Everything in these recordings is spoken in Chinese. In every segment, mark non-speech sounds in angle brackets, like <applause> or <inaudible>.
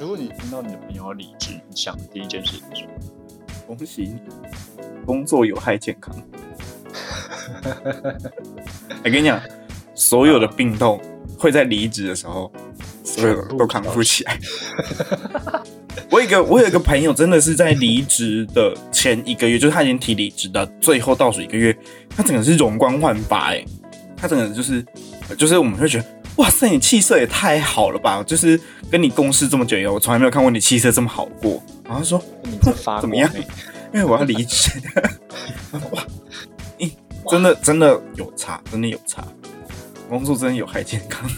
如果你听到你的朋友要离职，你想的第一件事情是什么？恭喜你，工作有害健康。我 <laughs> 跟你讲，所有的病痛会在离职的时候，所有的都康复起来。<laughs> 我有一个，我有一个朋友，真的是在离职的前一个月，就是他已经提离职的最后倒数一个月，他整个是容光焕发，哎，他整个就是，就是我们会觉得，哇塞，你气色也太好了吧！就是跟你共事这么久以后，我从来没有看过你气色这么好过。然后说，你这发 <laughs> 怎么样？<laughs> 因为我要离职。<laughs> 哇，你真的真的有差，真的有差，工作真的有害健康。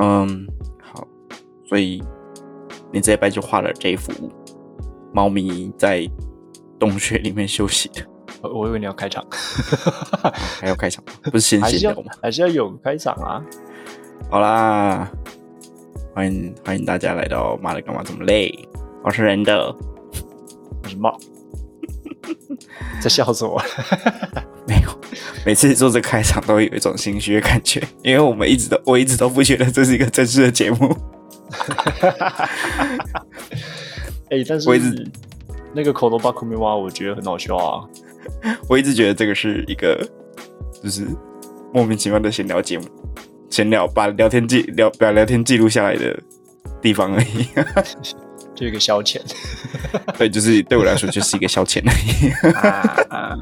嗯，好，所以你这一拜就画了这一幅猫咪在洞穴里面休息的。我 <laughs> 我以为你要开场，还要开场，不是先 <laughs> 闲聊吗？还是要有开场啊？好啦，欢迎欢迎大家来到妈的干嘛这么累？我是人的，我是猫，<laughs> 在笑什么？没有，每次做这开场都会有一种心虚的感觉，因为我们一直都我一直都不觉得这是一个正式的节目。<laughs> 哎，但是我一直那个口头巴库米蛙，我觉得很好笑啊。<laughs> 我一直觉得这个是一个就是莫名其妙的闲聊节目，闲聊把聊天记聊把聊天记录下来的地方而已，<laughs> 就一个消遣。对，就是对我来说就是一个消遣而已。啊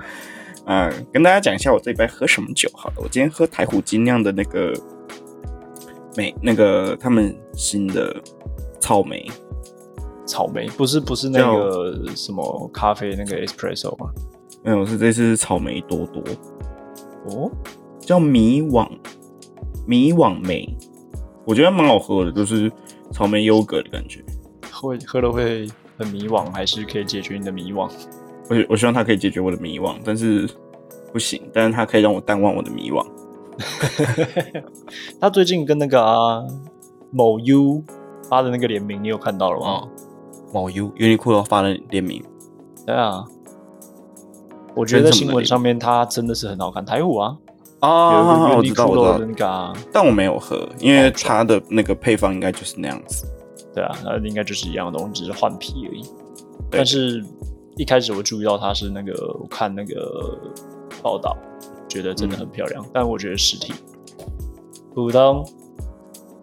嗯，跟大家讲一下我这一杯喝什么酒好了。我今天喝台虎精酿的那个美，那个他们新的草莓，草莓不是不是那个什么咖啡那个 espresso 吗？没有，是这次是草莓多多，哦，叫迷惘迷惘梅，我觉得蛮好喝的，就是草莓优格的感觉。会喝了会很迷惘，还是可以解决你的迷惘？我我希望它可以解决我的迷惘，但是不行，但是它可以让我淡忘我的迷惘。<laughs> 他最近跟那个啊某 U 发的那个联名，你有看到了吗？哦，某 U Uniqlo 发的联名，对啊，我觉得新闻上面它真的是很好看，台虎啊，啊，我知道我知道但我没有喝，因为它的那个配方应该就是那样子。对啊，那应该就是一样的东西，只是换皮而已。但是一开始我注意到它是那个，我看那个报道，觉得真的很漂亮，但我觉得实体普通，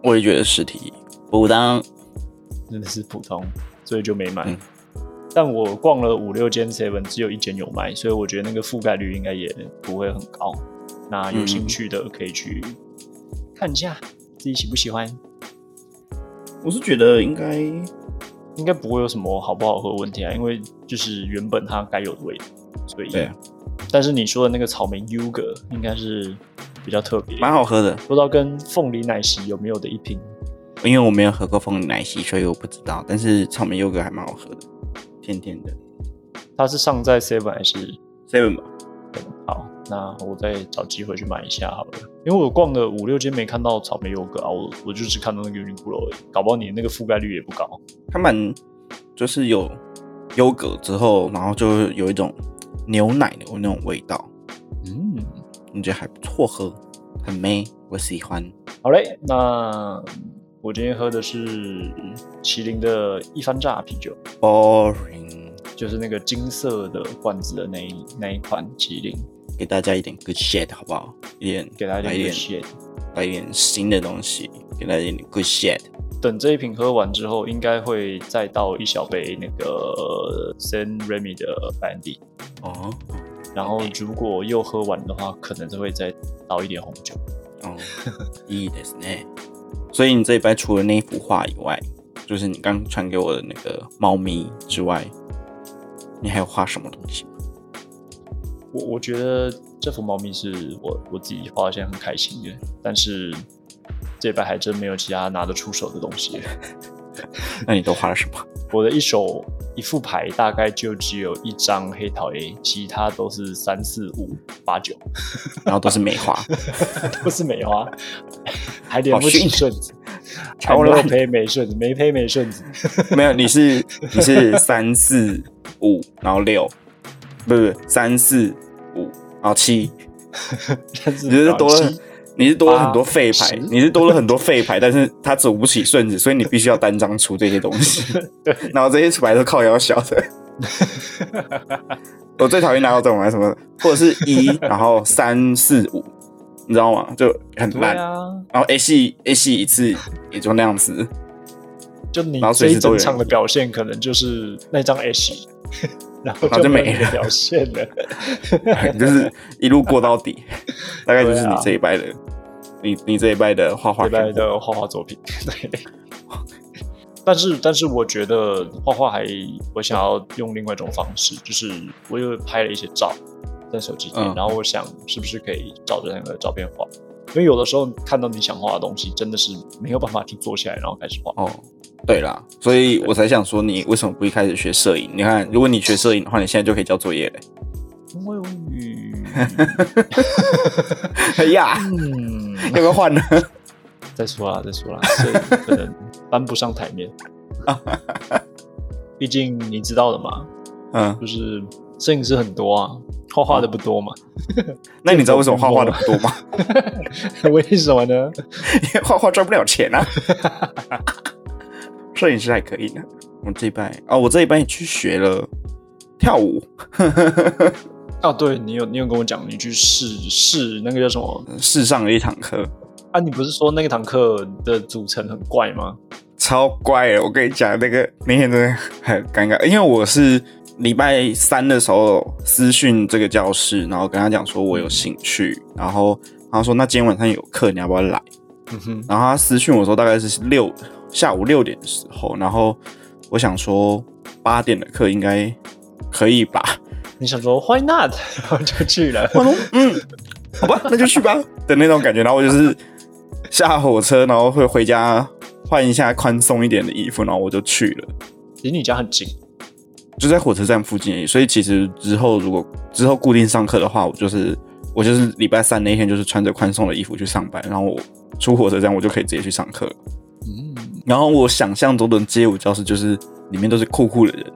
我也觉得实体普当，真的是普通，所以就没买。嗯。但我逛了五六间 seven，只有一间有卖，所以我觉得那个覆盖率应该也不会很高。那有兴趣的可以去看一下，自己喜不喜欢，我是觉得应该应该不会有什么好不好喝的问题啊，因为就是原本它该有的味道，所以对啊，但是你说的那个草莓优格应该是比较特别，蛮好喝的，不知道跟凤梨奶昔有没有的一拼。因为我没有喝过凤梨奶昔，所以我不知道。但是草莓优格还蛮好喝的，甜甜的。它是上在 Seven 还是 seven 吧，好？那我再找机会去买一下好了，因为我逛了五六间没看到草莓优格啊，我我就只看到那个 Uniqlo 而已，搞不好你那个覆盖率也不高。它们就是有优格之后，然后就有一种牛奶的那种味道，嗯，我觉得还不错喝，很美，我喜欢。好嘞，那我今天喝的是麒麟的一番榨啤酒，Boring，就是那个金色的罐子的那一那一款麒麟，给大家一点 good shit 好不好？一点给大家一点来一点 shit。来一点新的东西，给大家一点 good shit。等这一瓶喝完之后，应该会再倒一小杯那个 San Remy 的白兰地，哦然后如果又喝完的话，可能就会再倒一点红酒。哦，いいですね。所以你这一杯除了那一幅画以外，就是你刚传给我的那个猫咪之外，你还有画什么东西吗？ 我我觉得这幅猫咪是我我自己画的，现在很开心的，但是这杯还真没有其他拿得出手的东西。<laughs> 那你都画了什么？我的一手一副牌大概就只有一张黑桃 A，其他都是三四五八九，然后都是梅花，<laughs> 都是梅花，还连不顺子，超还没有烂配没顺子，没配没顺子，<laughs> 没有，你是你是三四五，然后六，不不是三四五，然后七，<laughs> 你是多了，你是多了很多废牌十，你是多了很多废牌，但是他走不起顺子，所以你必须要单张出这些东西，<laughs> 对，<laughs> 然后这些牌都靠腰小的。我最讨厌拿到这种牌什么，或者是一，然后三四五，你知道吗？就很烂。啊，然后 A 系 A 系一次也就那样子，就你然后这一随时都有人整场的表现，可能就是那张然后然后就没了表现了。你 <laughs> 就是一路过到底，<laughs> 大概就是你这一拜的，你你这一拜的画画礼拜的画画作品，对。但是，但是我觉得画画还，我想要用另外一种方式，就是我又拍了一些照在手机里，嗯然后我想是不是可以照着那个照片画，因为有的时候看到你想画的东西，真的是没有办法去坐下来，然后开始画。哦，对啦，所以我才想说，你为什么不一开始学摄影？你看，如果你学摄影的话，你现在就可以交作业嘞。因为，哎 <laughs> 呀，嗯，要不要换呢？再说啦，再说啦，所以可能搬不上台面。毕竟你知道的嘛，嗯，就是摄影师很多啊，画画的不多嘛。那你知道为什么画画的不多吗？<laughs> 为什么呢？<laughs> 因为画画赚不了钱啊。摄影师还可以呢。我这一拜哦，我这一拜也去学了跳舞，<laughs> 哦，对你有你有跟我讲，你去试试那个叫什么试上了一堂课，啊？你不是说那个堂课的组成很怪吗？超怪的。我跟你讲，那个那天真的很尴尬，因为我是礼拜三的时候私讯这个教室，然后跟他讲说我有兴趣，然后他说那今天晚上有课，你要不要来？然后他私讯我说大概是六下午六点的时候，然后我想说八点的课应该可以吧？你想说 Why not？<laughs> 然后就去了。我说嗯，好吧，那就去吧的那种感觉。然后我就是下火车，然后会回家换一下宽松一点的衣服，然后我就去了。离你家很近，就在火车站附近而已，所以其实之后如果之后固定上课的话，我就是我就是礼拜三那天就是穿着宽松的衣服去上班，然后我出火车站我就可以直接去上课。嗯，然后我想象中的街舞教室就是里面都是酷酷的人，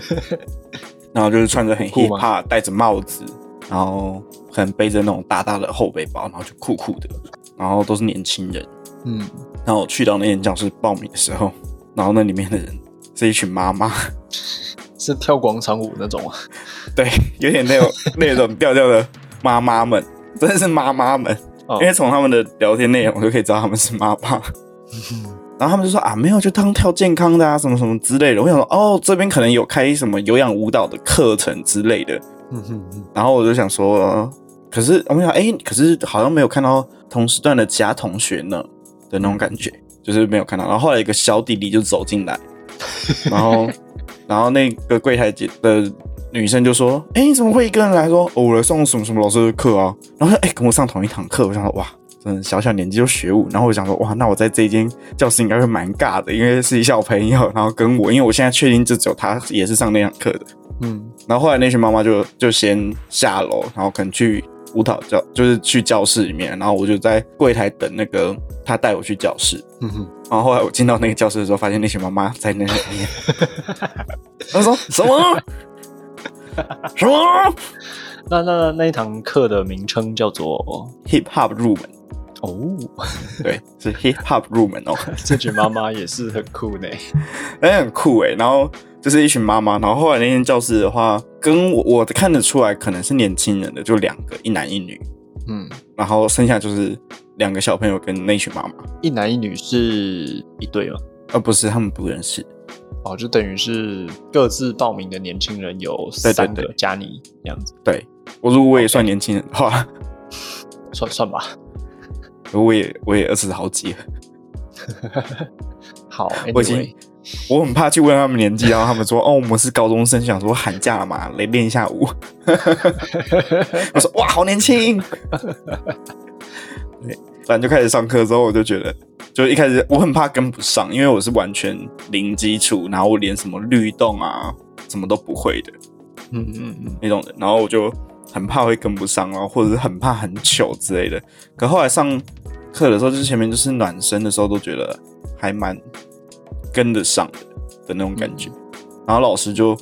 <laughs> 然后就是穿着很酷 hip hop，戴着帽子，然后可能背着那种大大的后背包，然后就酷酷的，然后都是年轻人。嗯，然后我去到那间教室报名的时候，然后那里面的人是一群妈妈，<laughs> 是跳广场舞那种啊。对，有点那种那种调调的妈妈们，真的是妈妈们，哦因为从他们的聊天内容我就可以知道他们是妈妈。然后他们就说啊，没有，就当跳健康的啊，什么什么之类的。我想说，哦，这边可能有开什么有氧舞蹈的课程之类的。嗯哼哼，然后我就想说，呃可是我们想，哎，可是好像没有看到同时段的其他同学呢的那种感觉，就是没有看到。然后后来一个小弟弟就走进来，然后然后那个柜台姐的女生就说，哎，你怎么会一个人来说？哦，我来上什么什么老师的课啊？然后说，哎，跟我上同一堂课。我想说，哇。真的小小年纪就学舞，然后我想说，哇，那我在这间教室应该会蛮尬的，因为是一小朋友，然后跟我，因为我现在确定就只有他也是上那堂课的，嗯，然后后来那群妈妈就就先下楼，然后可能去舞蹈教，就是去教室里面，然后我就在柜台等那个他带我去教室。嗯哼，然后后来我进到那个教室的时候，发现那群妈妈在那里面，<laughs> 他说什么 <laughs> 什么那那那一堂课的名称叫做 hip hop 入门，哦，对，是 hip hop 入门哦，<laughs> 这群妈妈也是很酷呢。<laughs> 哎，很酷哎。然后就是一群妈妈，然后后来那间教室的话，跟我我看得出来可能是年轻人的，就两个，一男一女，嗯，然后剩下就是两个小朋友跟那群妈妈。一男一女是一对吗？呃，不是，他们不认识。哦，就等于是各自报名的年轻人有三个对加你这样子，对我，<laughs> 如果我也算年轻人的话，算算吧。我也我也二十好几了。<laughs> 好，我已经，我很怕去问他们年纪，然后他们说：“哦，我们是高中生，想说寒假了嘛，来练一下舞。<laughs> ”我说：“哇，好年轻。”对，反正就开始上课之后，我就觉得就一开始我很怕跟不上，因为我是完全零基础，然后我连什么律动啊什么都不会的嗯嗯嗯，那种人，然后我就很怕会跟不上，然后或者是很怕很糗之类的。可后来上课的时候，就是前面就是暖身的时候，都觉得还蛮跟得上的的那种感觉。然后老师就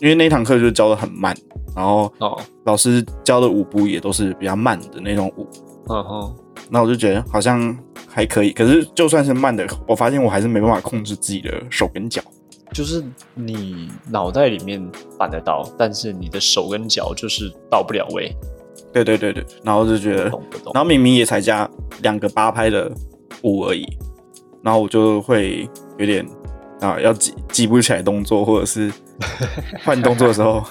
因为那堂课就教的很慢，然后哦，老师教的舞步也都是比较慢的那种舞，嗯哼，那我就觉得好像还可以。可是就算是慢的，我发现我还是没办法控制自己的手跟脚。就是你脑袋里面办得到，但是你的手跟脚就是到不了位，对对对对，然后就觉得，懂不懂？然后明明也才加两个八拍的舞而已，然后我就会有点啊，要记记不起来动作，或者是 <laughs> 换动作的时候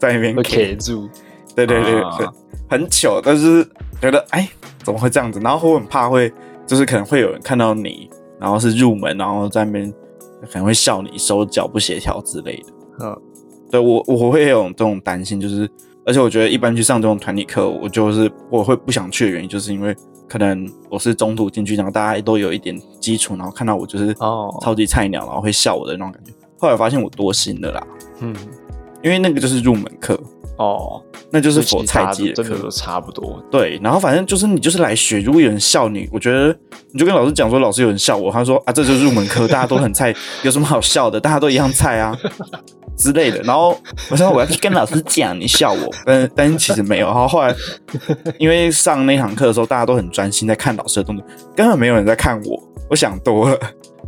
在那边会 K，K 住，对对对啊对，很糗，但是觉得哎，怎么会这样子？然后我很怕会，就是可能会有人看到你，然后是入门，然后在那边可能会笑你手脚不协调之类的。嗯，对我我会有这种担心，就是而且我觉得一般去上这种团体课，我就是我会不想去的原因，就是因为可能我是中途进去，然后大家都有一点基础，然后看到我就是哦超级菜鸟，然后会笑我的那种感觉。后来发现我多心了啦，嗯，因为那个就是入门课，哦，那就是否菜鸡的课。差不多，对，然后反正就是你就是来学，如果有人笑你，我觉得你就跟老师讲说，老师有人笑我，他说啊，这就是入门课，<laughs> 大家都很菜，有什么好笑的？大家都一样菜啊之类的。然后我想我要去跟老师讲，你笑我，但但是其实没有。然后后来因为上那堂课的时候，大家都很专心在看老师的动作，根本没有人在看我。我想多了，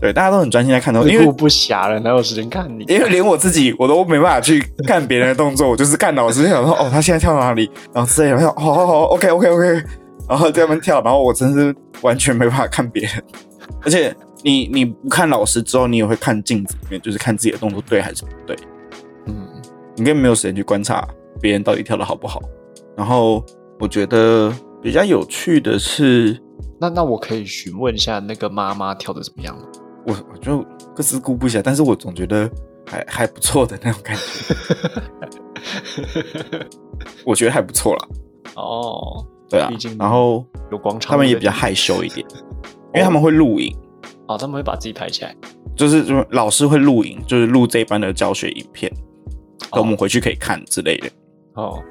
对，大家都很专心在看动作，因为我不暇了，哪有时间看你？因为连我自己我都没办法去看别人的动作，我就是看老师想说哦，他现在跳到哪里，然后之类的，我想好好好，OK OK OK，然后在那边跳，然后我真是完全没办法看别人，<laughs> 而且你你不看老师之后，你也会看镜子里面，就是看自己的动作对还是不对，嗯，你根本没有时间去观察别人到底跳的好不好。然后我觉得比较有趣的是，那那我可以询问一下那个妈妈跳的怎么样吗？我我就各自顾不暇，但是我总觉得还还不错的那种感觉，<laughs> 我觉得还不错啦。哦，对啊毕竟，然后有广场，他们也比较害羞一点，因为他们会录影，哦，他们会把自己拍起来，就是就是老师会录影，就是录这一班的教学影片，哦等我们回去可以看之类的。哦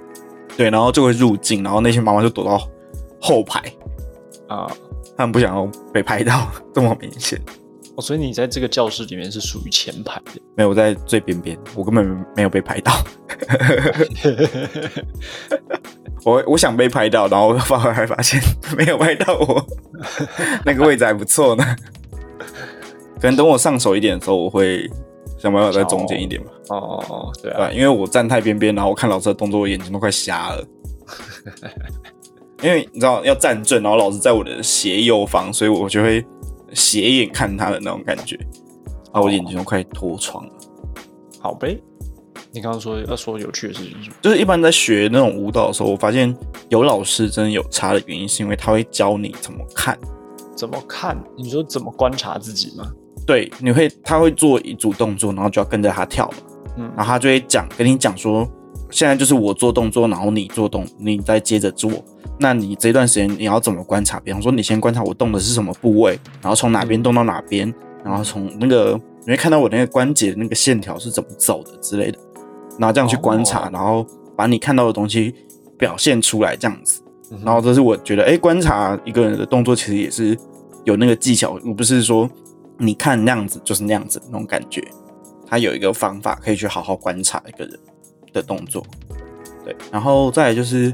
对，然后就会入镜，然后那些妈妈就躲到后排，啊、他们不想要被拍到 <laughs> 这么明显。哦，所以你在这个教室里面是属于前排的，没有，我在最边边，我根本没有被拍到。<laughs> 我我想被拍到，然后发回来发现 <laughs> 没有拍到我，<laughs> 那个位置还不错呢。可能等我上手一点的时候，我会想办法在中间一点吧。哦哦哦，对啊，对，因为我站太边边，然后我看老师的动作，我眼睛都快瞎了。因为你知道要站正，然后老师在我的斜右方，所以我就会斜眼看他的那种感觉，啊我眼睛都快脱窗了。好呗。你刚刚说要说有趣的事情？就是一般在学那种舞蹈的时候，我发现有老师真的有差的原因，是因为他会教你怎么看。怎么看？你说怎么观察自己吗？对，你会他会做一组动作，然后就要跟着他跳嘛，嗯然后他就会讲跟你讲说，现在就是我做动作，然后你做动，你再接着做。那你这段时间你要怎么观察？比方说，你先观察我动的是什么部位，然后从哪边动到哪边，然后从那个你会看到我那个关节那个线条是怎么走的之类的，然后这样去观察，哦然后把你看到的东西表现出来，这样子。然后这是我觉得，哎，观察一个人的动作其实也是有那个技巧，而不是说你看那样子就是那样子那种感觉。他有一个方法可以去好好观察一个人的动作，对。然后再来就是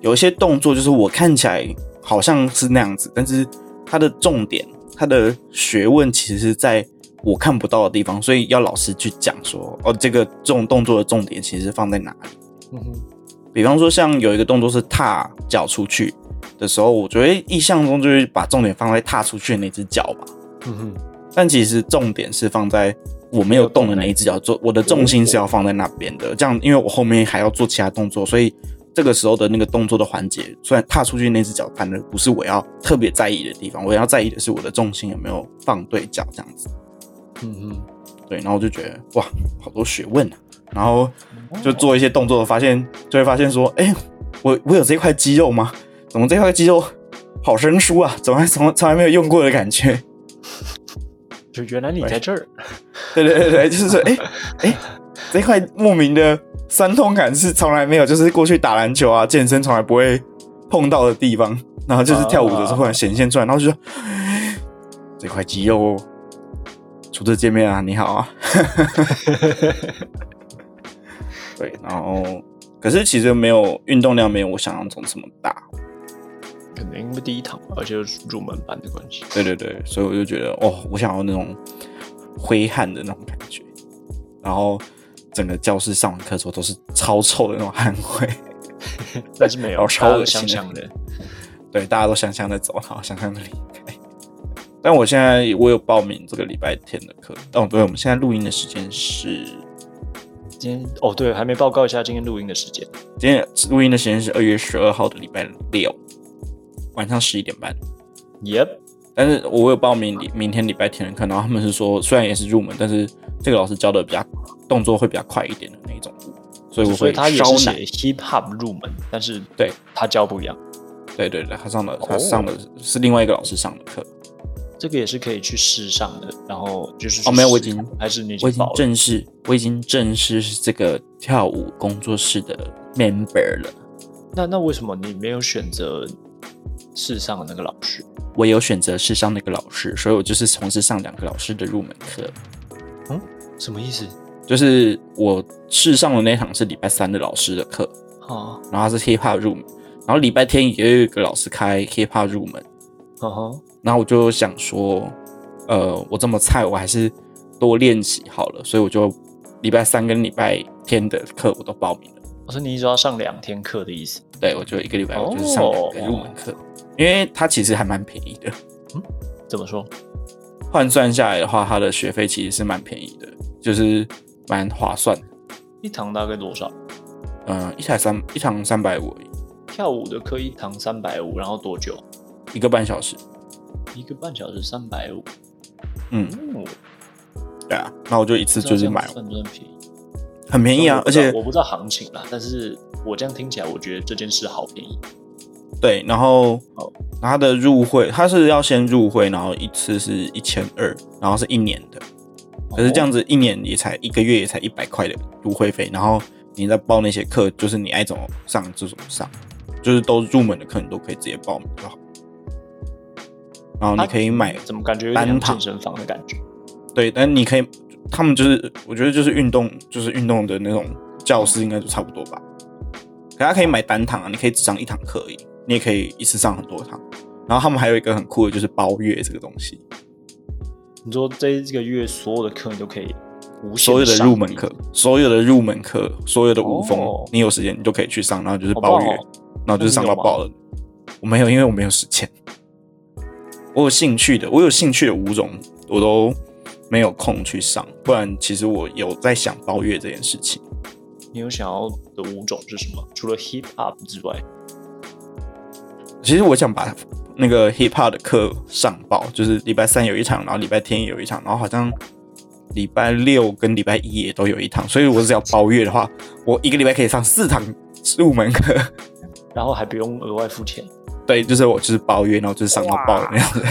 有一些动作，就是我看起来好像是那样子，但是它的重点、它的学问其实是在我看不到的地方，所以要老师去讲说，哦，这个这种动作的重点其实放在哪里。嗯哼，比方说，像有一个动作是踏脚出去的时候，我觉得印象中就是把重点放在踏出去的那只脚吧。嗯哼，但其实重点是放在我没有动的那一只脚，做我的重心是要放在那边的。这样，因为我后面还要做其他动作，所以这个时候的那个动作的环节，虽然踏出去那只脚，反而不是我要特别在意的地方。我要在意的是我的重心有没有放对脚，这样子。嗯嗯，对，然后我就觉得哇，好多学问啊。然后就做一些动作，发现就会发现说，哎、我我有这块肌肉吗？怎么这块肌肉好生疏啊，从来从从来没有用过的感觉。就原来你在这儿，<laughs> 对对对对，就是说，哎哎，这块莫名的酸痛感是从来没有，就是过去打篮球啊、健身从来不会碰到的地方，然后就是跳舞的时候忽然显现出来，然后就说 <gasps> 这块肌肉初次见面啊，你好啊。<laughs> 对，然后可是其实没有运动量没有我想象中这么大，可能因为第一堂，而且入门班的关系。对对对，所以我就觉得哦，我想要那种挥汗的那种感觉，然后整个教室上完课之后都是超臭的那种汗味，<laughs> 但是没有 <laughs> 超恶心香的。<laughs> 对，大家都香香的走，然后香香的离开。但我现在我有报名这个礼拜天的课，哦，对，我们现在录音的时间是。今天哦，对，还没报告一下今天录音的时间。今天录音的时间是二月十二号的礼拜六晚上十一点半。Yep，但是我有报名明天礼拜天的课，然后他们是说虽然也是入门，但是这个老师教的比较动作会比较快一点的那一种所以我会他也是写 hip hop 入门，但是对他教不一样。对对对，他上的他上的是另外一个老师上的课。这个也是可以去试上的，然后就是哦，没有，我已经还是你我已经正式，我已经正式是这个跳舞工作室的 member 了。那那为什么你没有选择试上的那个老师？我有选择试上那个老师，所以我就是同时上两个老师的入门课。嗯，什么意思？就是我试上的那堂是礼拜三的老师的课，哦，然后是 hip hop 入门，然后礼拜天也有一个老师开 hip hop 入门，哦吼。然后我就想说，呃，我这么菜，我还是多练习好了。所以我就礼拜三跟礼拜天的课我都报名了。我说你一直要上两天课的意思？对，我就一个礼拜我就是上两个入门课，因为它其实还蛮便宜的。嗯，怎么说？换算下来的话，它的学费其实是蛮便宜的，就是蛮划算。一堂大概多少？嗯，一台三一堂三百五。跳舞的课一堂三百五，然后多久？一个半小时。一个半小时三百五，嗯，对啊，那我就一次就是买，算不算便宜，很便宜啊，而且我不知道行情啦，但是我这样听起来，我觉得这件事好便宜。对，然后他的入会，他是要先入会，然后一次是一千二，然后是一年的，可是这样子一年也才一个月也才一百块的入会费，然后你在报那些课，就是你爱怎么上就怎么上，就是都入门的课你都可以直接报名就好。然后你可以买，怎么感觉单健身房的感觉？对，但你可以，他们就是，我觉得就是运动，就是运动的那种教室，应该就差不多吧。可他可以买单堂啊，你可以只上一堂课而已，你也可以一次上很多堂。然后他们还有一个很酷的，就是包月这个东西。你说这这个月所有的课你都可以无所有的入门课，所有的入门课，所有的舞风，你有时间你都可以去上，然后就是包月，然后就是上到爆了。我没有，因为我没有时间。我有兴趣的，我有兴趣的舞种，我都没有空去上。不然，其实我有在想包月这件事情。你有想要的舞种是什么？除了 hip hop 之外，其实我想把那个 hip hop 的课上报，就是礼拜三有一场，然后礼拜天也有一场，然后好像礼拜六跟礼拜一也都有一堂。所以，我只要包月的话，我一个礼拜可以上四堂入门课，然后还不用额外付钱。对，就是我就是包月，然后就是上到爆的那样子，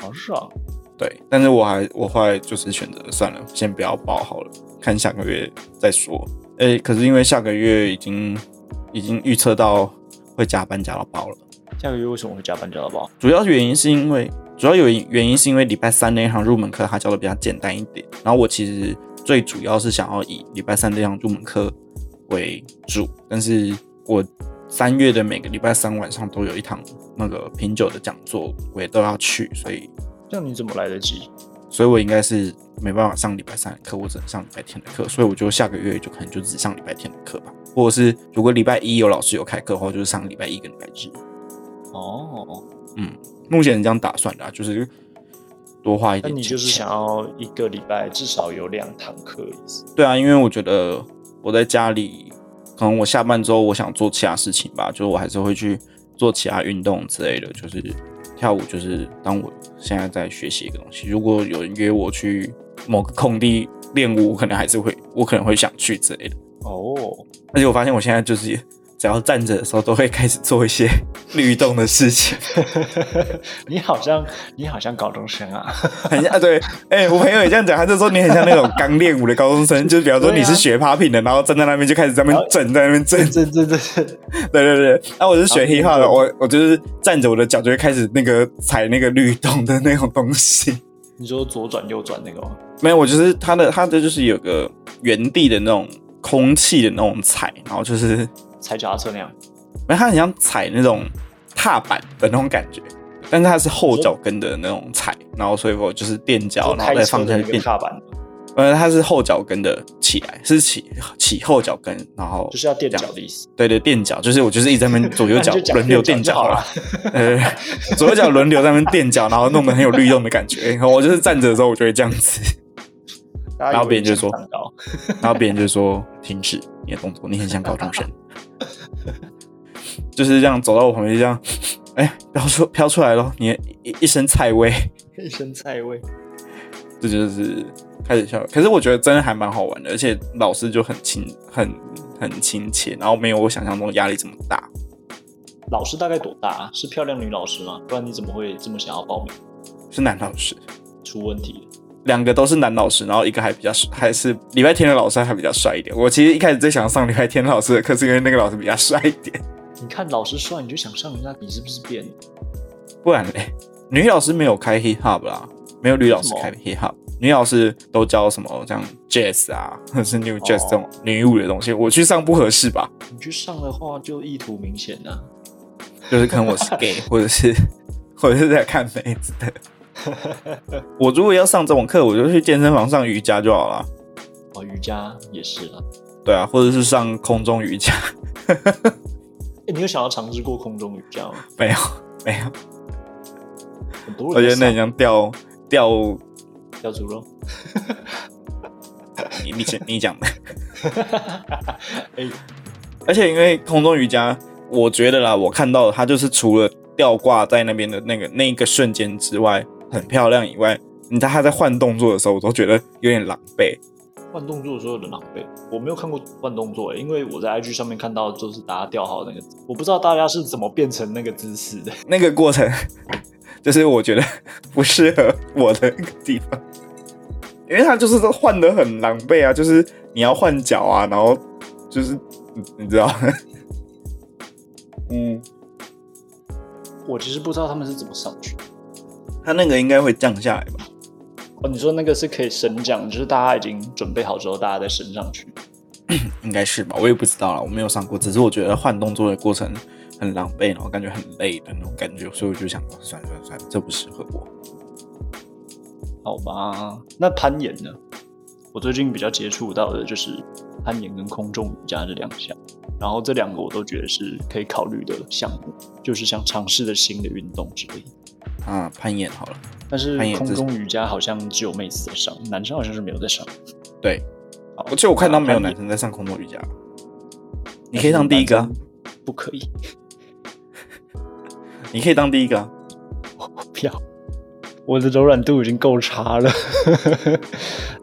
好爽。对，但是我还我后来就是选择算了，先不要报好了，看下个月再说。哎，可是因为下个月已经已经预测到会加班加到爆了。下个月为什么会加班加到爆？主要原因是因为主要有原因是因为礼拜三那一堂入门课他教的比较简单一点，然后我其实最主要是想要以礼拜三这堂入门课为主，但是我。三月的每个礼拜三晚上都有一堂那个品酒的讲座，我也都要去，所以这样你怎么来得及？所以我应该是没办法上礼拜三的课，我只能上礼拜天的课，所以我就下个月就可能就只上礼拜天的课吧，或者是如果礼拜一有老师有开课的话，就是上礼拜一跟礼拜日。哦，嗯，目前这样打算的，就是多花一点。那你就是想要一个礼拜至少有两堂课意思？对啊，因为我觉得我在家里。可能我下班之后，我想做其他事情吧，就是我还是会去做其他运动之类的，就是跳舞，就是当我现在在学习一个东西。如果有人约我去某个空地练舞，我可能还是会，我可能会想去之类的。哦，而且我发现我现在就是只要站着的时候，都会开始做一些 <laughs> 律动的事情。<laughs> 你好像你好像高中生啊，<laughs> 很像对，哎、我朋友也这样讲，他就说你很像那种刚练舞的高中生，就比方说你是学 popping 的，然后站在那边就开始在那边震，在那边震，这这这这，对对对。那、我是学好 hip hop 的，我我就是站着，我的脚就会开始那个踩那个律动的那种东西。你说左转右转那个吗？没有，我就是它的它的就是有个原地的那种空气的那种踩，然后就是踩脚踏车那样，没有，它很像踩那种踏板的那种感觉，但是它是后脚跟的那种踩，然后所以我就是垫脚，然后再放下去垫，踏板，呃，它是后脚跟的起来，是起起后脚跟，然后就是要垫脚的意思。对对垫脚，就是我就是一直在那边左右脚 <laughs> 轮流垫垫脚了，呃，左右脚轮流在那边垫脚，然后弄得很有律动的感觉。然后我就是站着的时候，我就会这样子，然然后别人就说 <laughs> 然后别人就说停止你的动作，你很像高中生，就是这样走到我旁边，就这样，哎，飘出飘出来了，你一一身菜味，一身菜味。这就是开始笑。可是我觉得真的还蛮好玩的，而且老师就很亲很很亲切，然后没有我想象中压力这么大。老师大概多大、啊？是漂亮女老师吗？不然你怎么会这么想要报名？是男老师，出问题了。两个都是男老师，然后一个还比较还是礼拜天的老师还比较帅一点。我其实一开始最想上礼拜天老师的课，是因为那个老师比较帅一点。你看老师帅，你就想上人家，你是不 <laughs> 是变？不然嘞，女老师没有开 hip hop 啦，没有女老师开 hip hop，女老师都教什么像 jazz 啊，或者是 new jazz 这种女舞的东西。我去上不合适吧？你去上的话，就意图明显啊。就是可能我是 gay，或者是 <laughs> 或者是在看妹子的。<laughs> 我如果要上这种课，我就去健身房上瑜伽就好了。哦，瑜伽也是啊。对啊，或者是上空中瑜伽。<laughs> 哎，你有想要尝试过空中瑜伽吗？没有，没有。很多人我觉得那很像吊吊上吊猪肉。<laughs> 你你讲你讲的。哎，而且因为空中瑜伽，我觉得啦，我看到它就是除了吊挂在那边的那个那一个瞬间之外很漂亮以外，你在他在换动作的时候，我都觉得有点狼狈。换动作的时候有点狼狈。我没有看过换动作、欸，因为我在 IG 上面看到就是大家吊好那个，我不知道大家是怎么变成那个姿势的。<laughs> 那个过程，就是我觉得不适合我的那个地方，因为他就是都换的很狼狈啊，就是你要换脚啊，然后就是你你知道，<laughs> 嗯，我其实不知道他们是怎么上去。他那个应该会降下来吧？哦，你说那个是可以升降，就是大家已经准备好之后，大家再升上去。<coughs> 应该是吧，我也不知道了，我没有上过，只是我觉得换动作的过程很狼狈，然后感觉很累的那种感觉，所以我就想，算了算了算了，这不适合我。好吧，那攀岩呢？我最近比较接触到的就是攀岩跟空中瑜伽这两项，然后这两个我都觉得是可以考虑的项目，就是想尝试的新的运动之类的。啊，攀岩好了，但是空中瑜伽好像只有妹子在上，男生好像是没有在上。对，好而且我看到没有男生在上空中瑜伽，你可以当第一个、不可以，你可以当第一个、啊。我不要。我的柔软度已经够差了，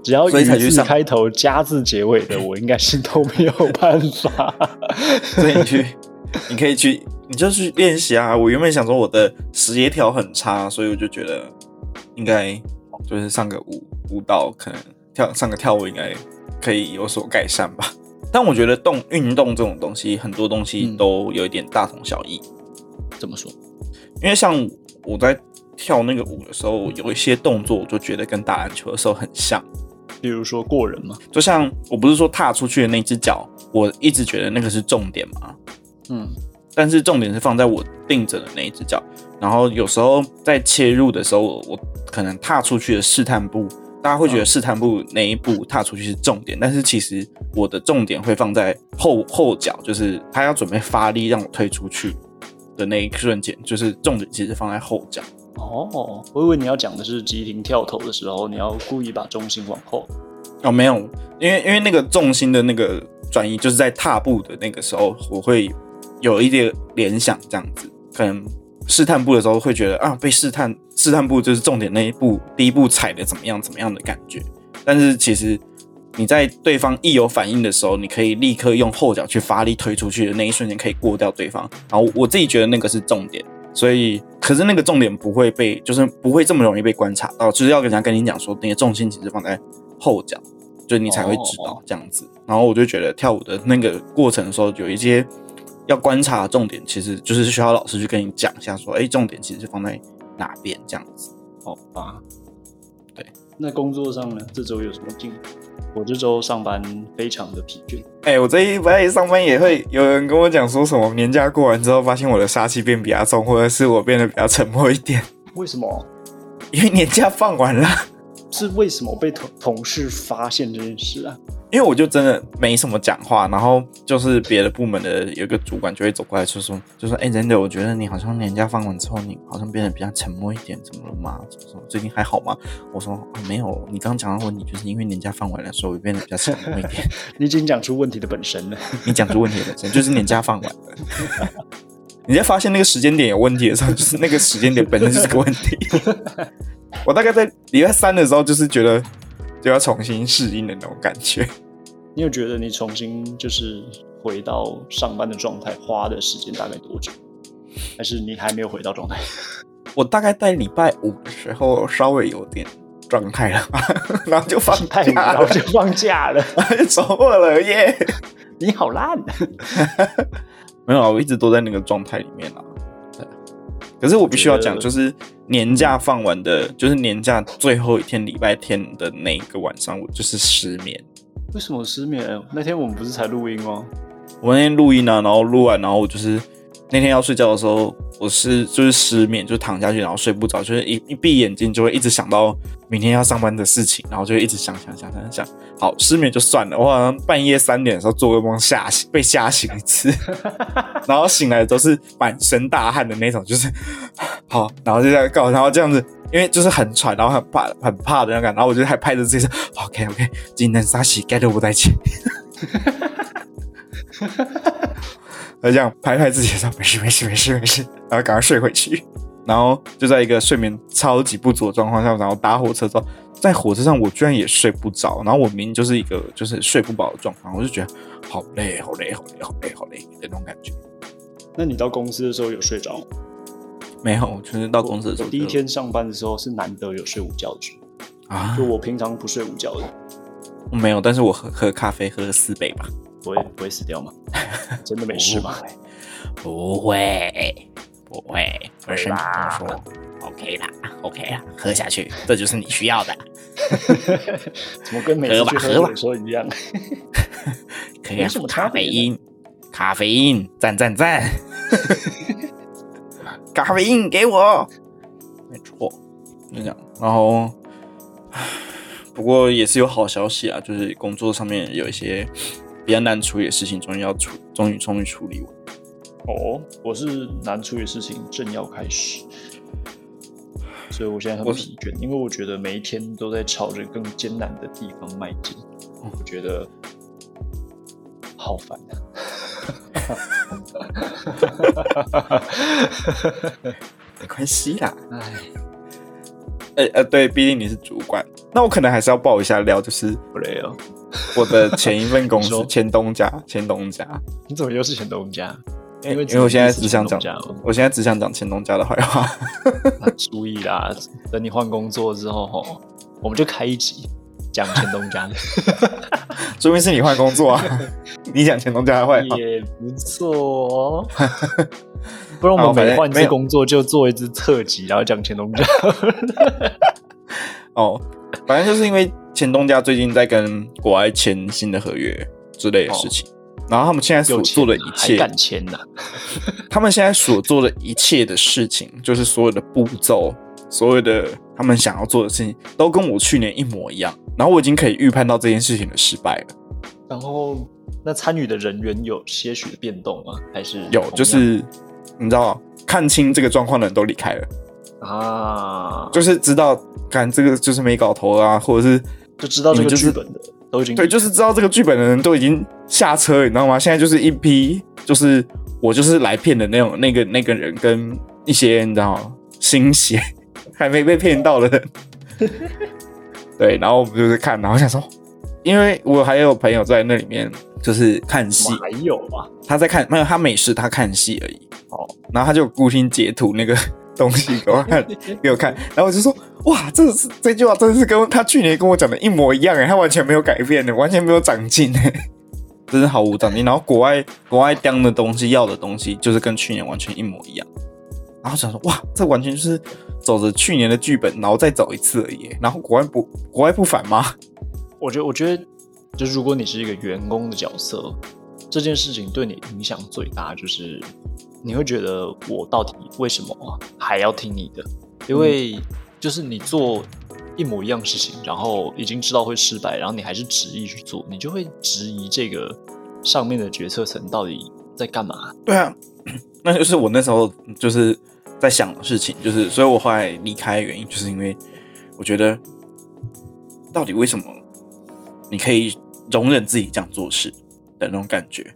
只要所以才去上语字开头加字结尾的，我应该是都没有办法。<laughs> 所以你去，你可以去，你就去练习啊。我原本想说我的协调很差，所以我就觉得应该就是上个舞舞蹈，可能跳上个跳舞应该可以有所改善吧。<laughs> 但我觉得动运动这种东西，很多东西嗯都有一点大同小异。怎么说？因为像我在跳那个舞的时候，有一些动作我就觉得跟打篮球的时候很像。比如说过人嘛，就像我不是说踏出去的那只脚，我一直觉得那个是重点嘛，嗯，但是重点是放在我定着的那一只脚。然后有时候在切入的时候，我我可能踏出去的试探步，大家会觉得试探步那一步踏出去是重点，但是其实我的重点会放在后 <laughs> 后脚，就是他要准备发力让我推出去的那一瞬间，就是重点其实放在后脚。哦，我以为你要讲的是急停跳投的时候，你要故意把重心往后。哦，没有，因为因为那个重心的那个转移，就是在踏步的那个时候，我会有一点联想，这样子，可能试探步的时候会觉得啊，被试探试探步就是重点那一步，第一步踩的怎么样怎么样的感觉，但是其实你在对方一有反应的时候，你可以立刻用后脚去发力推出去的那一瞬间，可以过掉对方。然后我自己觉得那个是重点，所以可是那个重点不会被，就是不会这么容易被观察到，就是要人家跟你讲说，你的重心其实放在后脚，就你才会知道这样子。然后我就觉得跳舞的那个过程的时候，有一些要观察重点，其实就是需要老师去跟你讲一下，说，哎，重点其实是放在哪边这样子。好吧，对。那工作上呢？这周有什么进步？我这周上班非常的疲倦。哎，我这一来上班也会有人跟我讲说什么年假过完之后，发现我的杀气变比较重，或者是我变得比较沉默一点。为什么？因为年假放完了。是为什么被同同事发现这件事啊？因为我就真的没什么讲话，然后就是别的部门的有一个主管就会走过来说说，就说哎，真的，我觉得你好像年假放完之后，你好像变得比较沉默一点，怎么了吗？说最近还好吗？我说没有，你刚刚讲到问题，就是因为年假放完了，所以我变得比较沉默一点。<laughs> <laughs> 你已经讲出问题的本身了。你讲出问题的本身就是年假放完了。<laughs> 你在发现那个时间点有问题的时候，就是那个时间点本身就是个问题。<laughs> 我大概在礼拜三的时候，就是觉得就要重新适应的那种感觉。你有觉得你重新就是回到上班的状态花的时间大概多久？还是你还没有回到状态？<laughs> 我大概在礼拜五的时候稍微有点状态了，然后就放假，然后就放假了，<laughs> 周末了耶！你好烂，没有啊，我一直都在那个状态里面啊。可是我必须要讲，就是年假放完的，就是年假最后一天礼拜天的那一个晚上，我就是失眠。为什么失眠？那天我们不是才录音吗？我那天录音啊，然后录完，然后我就是那天要睡觉的时候，我是就是失眠，就躺下去，然后睡不着，就是一一闭眼睛就会一直想到明天要上班的事情，然后就会一直想想想想想。好，失眠就算了，我好像半夜三点的时候做噩梦吓醒，被吓醒一次，<laughs> 然后醒来都是满身大汗的那种，就是好，然后就在告，然后这样子。因为就是很喘，然后很怕、很怕的那个，然后我就还拍着自己说：“OK OK，今天杀洗盖都不带钱。<laughs> ”他这样拍拍自己说：“没事没事没事没事。”然后赶快睡回去。然后就在一个睡眠超级不足的状况下，然后搭火车之后，在火车上我居然也睡不着。然后我明明就是一个就是睡不饱的状况，我就觉得好累好累好累好累好累的那种感觉。那你到公司的时候有睡着？没有，就是到公司的时候。第一天上班的时候是难得有睡午觉的啊，就我平常不睡午觉的。没有，但是我喝喝咖啡喝了四杯吧。不会不会死掉吗？<laughs> 真的没事吗？不会不会，我身体说 OK 啦 OK 啦，喝下去，这就是你需要的。<laughs> 怎么跟每次去喝水说一样？<laughs> 可以啊，咖啡因，咖啡因，赞赞赞。咖啡因给我，没错，就这样。然后，不过也是有好消息啊，就是工作上面有一些比较难处理的事情，终于要处，终于终于处理完。哦，我是难处理的事情正要开始，所以我现在很疲倦，因为我觉得每一天都在朝着更艰难的地方迈进，我觉得好烦啊。<laughs> 没关系啦，哎，呃呃，对，毕竟你是主管，那我可能还是要爆一下料，就是不累哦。<laughs> 我的前一份公司，前东家，前东家，你怎么又是前东家？因为因为我现在只想讲，我现在只想讲前东家的坏话。<laughs> 注意啦，等你换工作之后，吼，我们就开一集。讲前东家的，<laughs> 说明是你换工作啊！你讲前东家的坏话也不错哦，不然我们每换一次工作就做一支特辑，然后讲前东家。哦，反正就是因为前东家最近在跟国外签新的合约之类的事情，然后他们现在所做的一切敢签呐？<laughs> 他们现在所做的一切的事情，就是所有的步骤。所有的他们想要做的事情都跟我去年一模一样，然后我已经可以预判到这件事情的失败了。然后，那参与的人员有些许的变动吗？还是有？就是你知道，看清这个状况的人都离开了啊，就是知道，看这个就是没搞头啊，或者是就知道这个剧本的都已经对，就是知道这个剧本的人都已经下车，你知道吗？现在就是一批，就是我就是来骗的那种那个那个人跟一些你知道新血。还没被骗到的，<laughs> 对，然后我们就是看，然后想说，因为我还有朋友在那里面就是看戏，还有啊，他在看没有他没事，他看戏而已。哦，然后他就孤心截图那个东西给我看，给我看，然后我就说哇，这是这句话真的是跟他去年跟我讲的一模一样哎，他完全没有改变的，完全没有长进哎，<laughs> 真是毫无长进。然后国外国外叼的东西要的东西就是跟去年完全一模一样，然后想说哇，这完全就是走着去年的剧本，然后再走一次而已。然后国外不国外不反吗？我觉得我觉得，就是如果你是一个员工的角色，这件事情对你影响最大就是。你会觉得我到底为什么还要听你的？因为就是你做一模一样事情，然后已经知道会失败，然后你还是执意去做，你就会质疑这个上面的决策层到底在干嘛？对啊，<clears throat> 那就是我那时候就是在想的事情，就是所以我后来离开的原因，就是因为我觉得到底为什么你可以容忍自己这样做事的那种感觉。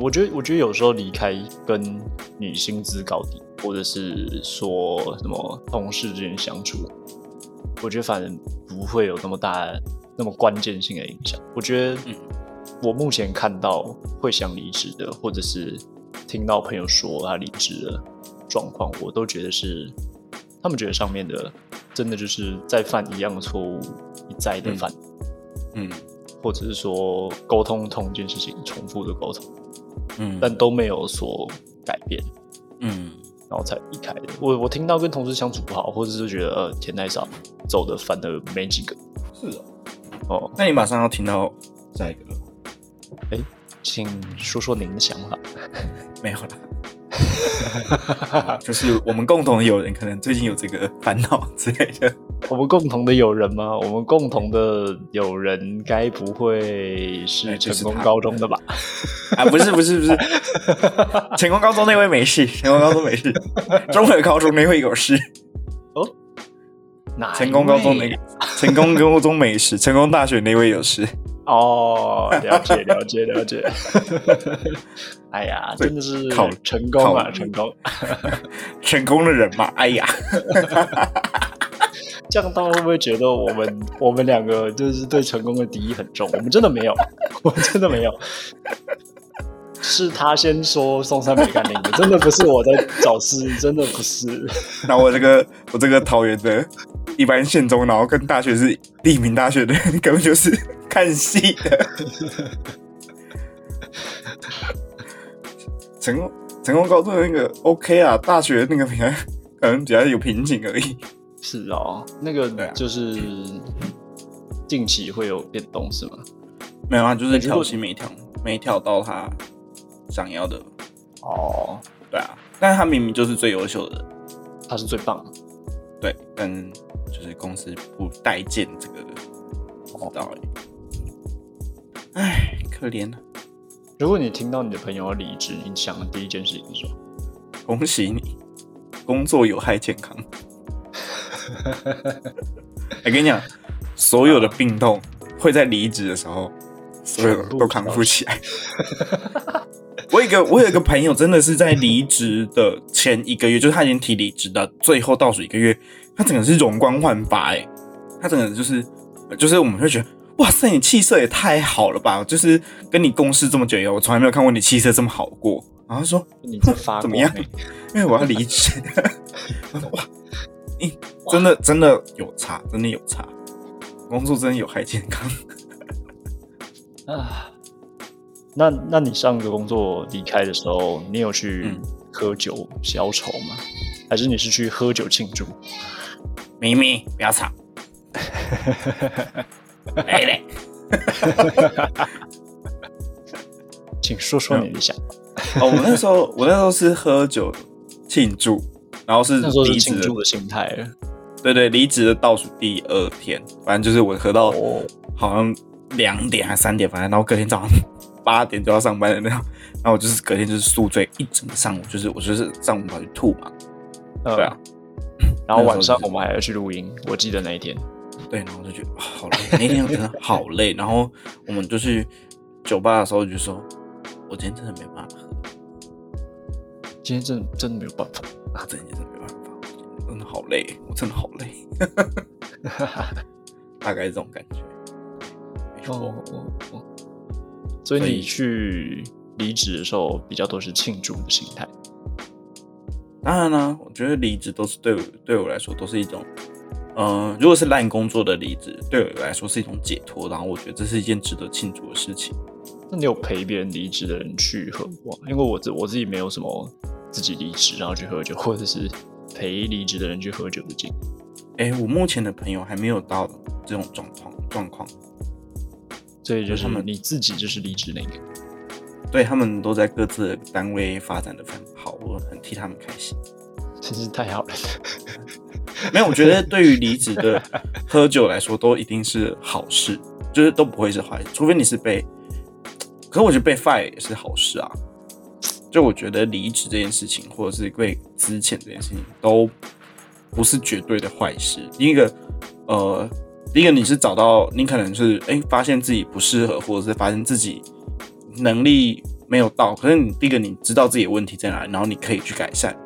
我觉得，我觉得有时候离开跟你薪资高低，或者是说什么同事之间相处，我觉得反正不会有那么大、那么关键性的影响。我觉得，我目前看到会想离职的，或者是听到朋友说他离职的状况，我都觉得是他们觉得上面的真的就是在犯一样的错误，一再的犯，嗯，或者是说沟通同一件事情，重复的沟通。嗯，但都没有所改变，嗯，然后才离开的。我我听到跟同事相处不好，或者是觉得呃钱太少，走的反而没几个。是哦，哦，那你马上要听到下一个了。哎，请说说您的想法。<laughs> 没有了。<laughs> 就是我们共同的友人，可能最近有这个烦恼之类的。我们共同的友人吗？我们共同的友人，该不会是成功高中的吧？<laughs> 啊，不是，不是，不是，<laughs> 成功高中那位没事，成功高中没事，中和高中那位有事。哦，哪？成功高中那个？成功高中没事，成功大学那位有事。哦，了解了解了解。<laughs> 哎呀，真的是考成功啊，成功，<laughs> 成功的人嘛。哎呀，<laughs> 这样大家会不会觉得我们我们两个就是对成功的敌意很重？我们真的没有，我们真的没有。是他先说松山美干林的，真的不是我在找事，真的不是。那我这个我这个桃园的一般县中，然后跟大学是第一名大学的，根本就是。看戏的，<laughs> 成功成功高中的那个 OK 啊，大学那个比较 <laughs> 可能比较有瓶颈而已。是哦，那个就是近期会有变动是吗？没有啊，就是跳起每跳没跳到他想要的。哦，对啊，但是他明明就是最优秀的，他是最棒的。对，但就是公司不待见这个知道理。唉，可怜了。如果你听到你的朋友要离职，你想的第一件事情是什么？恭喜你，工作有害健康。我 <laughs> 跟你讲，所有的病痛会在离职的时候，所有都康复起来。我有一个，我有一个朋友，真的是在离职的前一个月，就是他已经提离职的最后倒数一个月，他整个是容光焕发，哎，他整个就是，就是我们会觉得。哇塞，你气色也太好了吧！就是跟你共事这么久以后，我从来没有看过你气色这么好过。然后说你在发怎么样？<laughs> 因为我要离职。<laughs> 哇，你真的真的有差，真的有差。工作真的有害健康啊！那那你上个工作离开的时候，你有去喝酒消愁吗？还是你是去喝酒庆祝？咪咪，不要吵。<laughs> 哎嘞，<laughs> 请说说你的想法。哦，我那时候，<laughs> 我那时候是喝酒庆祝，然后是离职的心态。对对，离职的倒数第二天，反正就是我喝到好像两点还三点，反正然后隔天早上八点就要上班的那种。然后我就是隔天就是宿醉一整个上午，就是我就是上午跑去吐嘛。对啊，然后晚上我们还要去录音，我记得那一天。对，然后我就觉得好累，那天真的好累。然后我们就去酒吧的时候就说：“我今天真的没办法喝，今天真的真的没有办法，啊，真的真的没办法，真的好累，我真的好累。<laughs> ”大概这种感觉，没哦哦哦，所以所以你去离职的时候比较多是庆祝的心态。当然呢，我觉得离职都是对我对我来说都是一种，呃，如果是烂工作的离职，对我来说是一种解脱，然后我觉得这是一件值得庆祝的事情。那你有陪别人离职的人去喝过？因为我自我自己没有什么自己离职然后去喝酒，或者是陪离职的人去喝酒的经历。哎，我目前的朋友还没有到这种状况状况，所以就是他们你自己就是离职那个。对他们都在各自的单位发展的非常好，我很替他们开心。真是太好了。<laughs> 没有，我觉得对于离职的喝酒来说，都一定是好事，就是都不会是坏事，除非你是被。可是我觉得被 fire 也是好事啊。就我觉得离职这件事情，或者是被资遣这件事情，都不是绝对的坏事。第一个，呃，第一个你是找到你可能是哎、发现自己不适合，或者是发现自己能力没有到，可是你第一个你知道自己的问题在哪里，然后你可以去改善。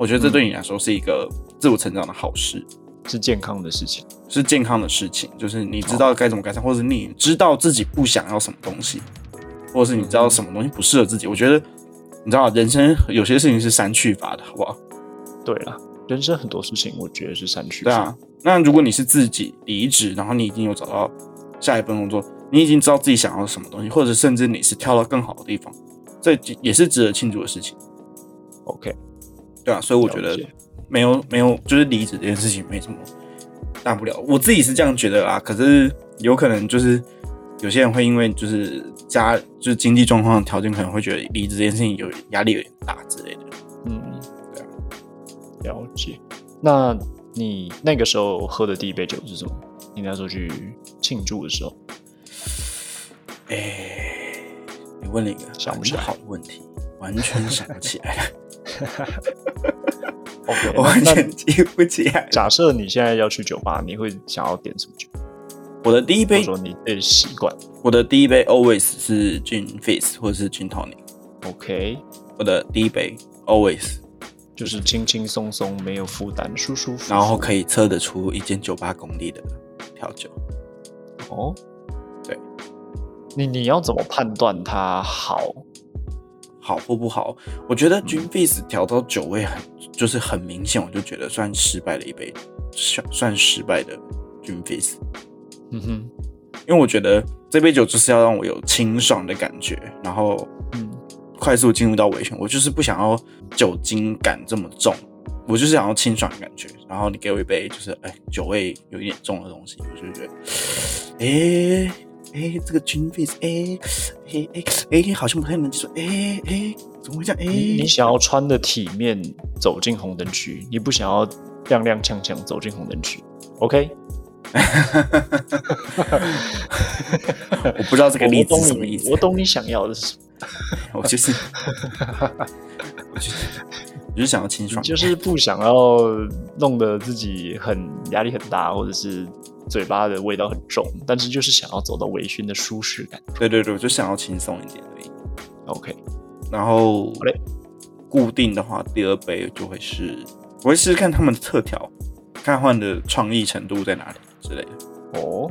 我觉得这对你来说是一个自我成长的好事。是健康的事情。是健康的事情，就是你知道该怎么改善，或者你知道自己不想要什么东西，或者是你知道什么东西不适合自己。我觉得你知道，人生有些事情是删去法的，好不好？对了，人生很多事情，我觉得是删去。对啊，，那如果你是自己离职，然后你已经有找到下一份工作，你已经知道自己想要什么东西，或者甚至你是跳到更好的地方，这也是值得庆祝的事情。OK，对啊，所以我觉得没有没有，就是离职这件事情没什么大不了。我自己是这样觉得啦，可是有可能就是有些人会因为就是家就是经济状况的条件，可能会觉得离职这件事情有压力有点大之类的。嗯，对啊，了解。那你那个时候喝的第一杯酒是什么？你那时候去庆祝的时候，哎、你问了一个想不起来好的问题，完全想不起来了，OK，我完全记不起来。假设你现在要去酒吧，你会想要点什么酒？我的第一杯，说你的习惯我的第一杯 always 是 gin fizz 或者是 gin tonic。？OK，我的第一杯 always 就是轻轻松松，没有负担，舒舒服服。然后可以测得出一间酒吧功力的调酒。哦，对，你你要怎么判断它好？好或不好，我觉得 Gin Fizz 调到酒味很，就是很明显，我就觉得算失败了一杯，算算失败的 Gin Fizz。嗯哼，因为我觉得这杯酒就是要让我有清爽的感觉，然后嗯，快速进入到尾醺。我就是不想要酒精感这么重，我就是想要清爽的感觉。然后你给我一杯就是哎酒味有一点重的东西，我就觉得，哎哎这个 Gin Fizz，哎哎哎哎好像不太能接受，哎哎怎么会这样？哎你你想要穿的体面走进红灯区，你不想要踉踉跄跄走进红灯区。OK，<laughs> 我不知道这个例子什么意思你，我，懂你想要的是什么。<laughs> 我就是我就是我就是想要清爽，就是不想要弄得自己很压力很大，或者是嘴巴的味道很重，但是就是想要走到微醺的舒适感。对对对，我就想要轻松一点而已。OK，然后好嘞。固定的话，第二杯就会是我会试试看他们的特调，看他们的创意程度在哪里之类的，哦，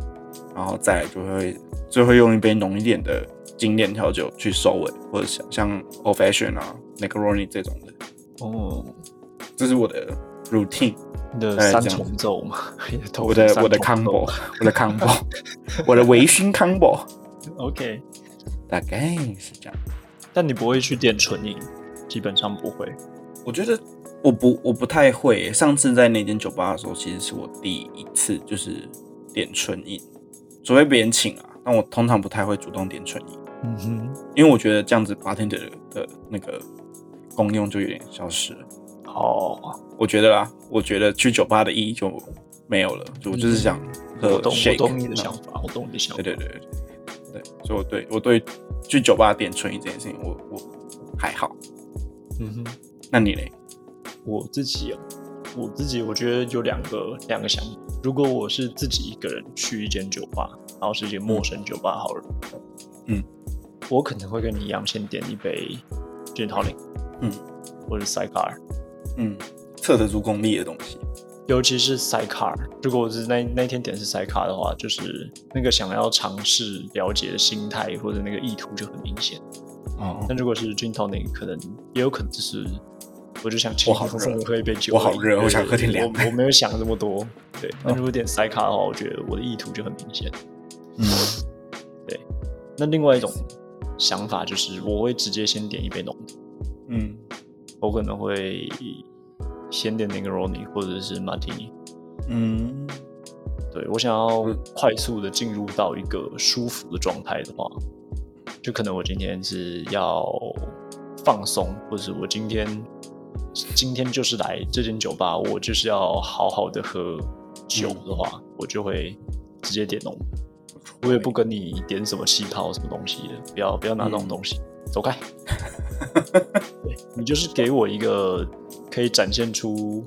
然后再来就会最后用一杯浓一点的经典调酒去收尾，或者像像 Old Fashion 啊、nicaroni 这种的，哦，这是我的 routine，你的三重奏嘛，<laughs> 我的我的 combo，我的 combo，我的微醺 combo，OK，大概是这样。但你不会去点纯饮，基本上不会。我觉得我不我不太会。上次在那间酒吧的时候，其实是我第一次就是点纯饮，除非别人请啊，但我通常不太会主动点纯饮，嗯哼，因为我觉得这样子 bartender 的那个功用就有点消失了。哦，我觉得啦，我觉得去酒吧的意义就没有了，就我就是想喝我懂，我 shake，懂你的想法，我懂你的想法。对对对对对，所以我对我对去酒吧点纯饮这件事情，我我还好。嗯哼。那你嘞？我自己啊，我自己我觉得有两个两个想法。如果我是自己一个人去一间酒吧，然后是一间陌生酒吧好了，嗯，我可能会跟你一样，先点一杯 gin tonic，嗯，或者 g a r 嗯，测得出功力的东西。尤其是塞卡，如果我是那那天点是塞卡的话，就是那个想要尝试了解的心态或者那个意图就很明显。哦，那如果是 gin tonic，可能也有可能就是，我就想我好热喝一杯酒，我好热我想喝点凉我我没有想这么多。对，那嗯如果点塞卡的话，我觉得我的意图就很明显。嗯对那另外一种想法就是，我会直接先点一杯浓的，嗯。我可能会先点 Negroni 或者是 Martini。嗯。对我想要嗯。快速的进入到一个舒服的状态的话，就可能我今天是要放松，或者是我今天今天就是来这间酒吧，我就是要好好的喝酒的话，我就会直接点浓。我也不跟你点什么气泡什么东西的，不要不要拿那种东西，走开。<laughs> 对你就是给我一个可以展现出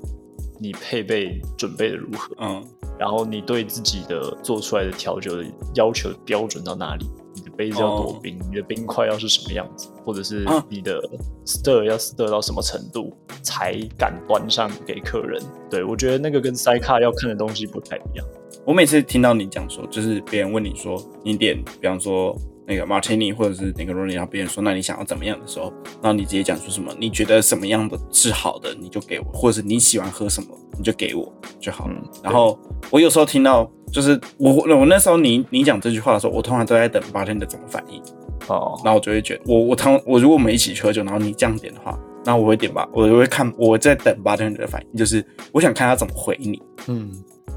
你配备准备的如何，嗯然后你对自己的做出来的调酒的要求标准到哪里？你的杯子要多冰，你的冰块要是什么样子，或者是啊你的 stir 要 stir 到什么程度才敢端上给客人？对我觉得那个跟塞卡要看的东西不太一样。我每次听到你讲说，就是别人问你说你点，比方说那个 Martini 或者是那个 Roni，然后别人说那你想要怎么样？的时候，然后你直接讲出什么，你觉得什么样的是好的，你就给我，或者是你喜欢喝什么，你就给我就好了。嗯然后我有时候听到，就是我我那时候你你讲这句话的时候，我通常都在等 bartender 怎么反应，哦，然后我就会觉得，我我常我如果我们一起去喝酒，然后你这样点的话，那我会点吧，我就会看我在等 bartender 的反应，就是我想看他怎么回你。嗯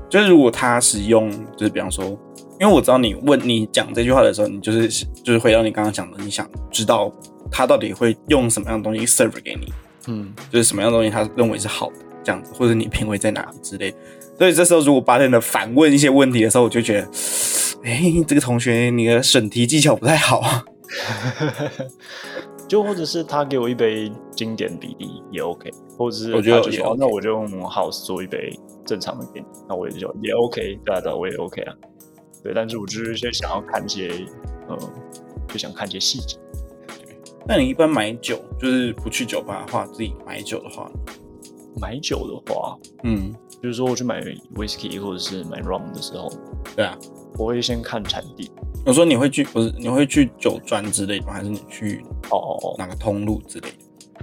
就是如果他使用，就是比方说，因为我知道你问你讲这句话的时候，你就是就是回到你刚刚讲的，你想知道他到底会用什么样的东西 serve 给你，嗯，就是什么样的东西他认为是好的这样子，或者你品味在哪里之类的。所以这时候如果八天的反问一些问题的时候，我就觉得，哎、这个同学你的审题技巧不太好啊。<laughs> <laughs> 就或者是他给我一杯经典比例也 OK，或者是我觉得 OK 那我就用 House 做一杯正常的给你，那我也就也 OK，对啊对啊，我也 OK 啊。对，但是我就是先想要看一些，呃，就想看一些细节。那你一般买酒，就是不去酒吧的话，自己买酒的话，买酒的话，嗯，比如说我去买 whisky 或者是买 rum 的时候，对啊。我会先看产地。我说你会去，不是你会去酒庄之类的吗？还是你去哦哦哦，哪个通路之类的？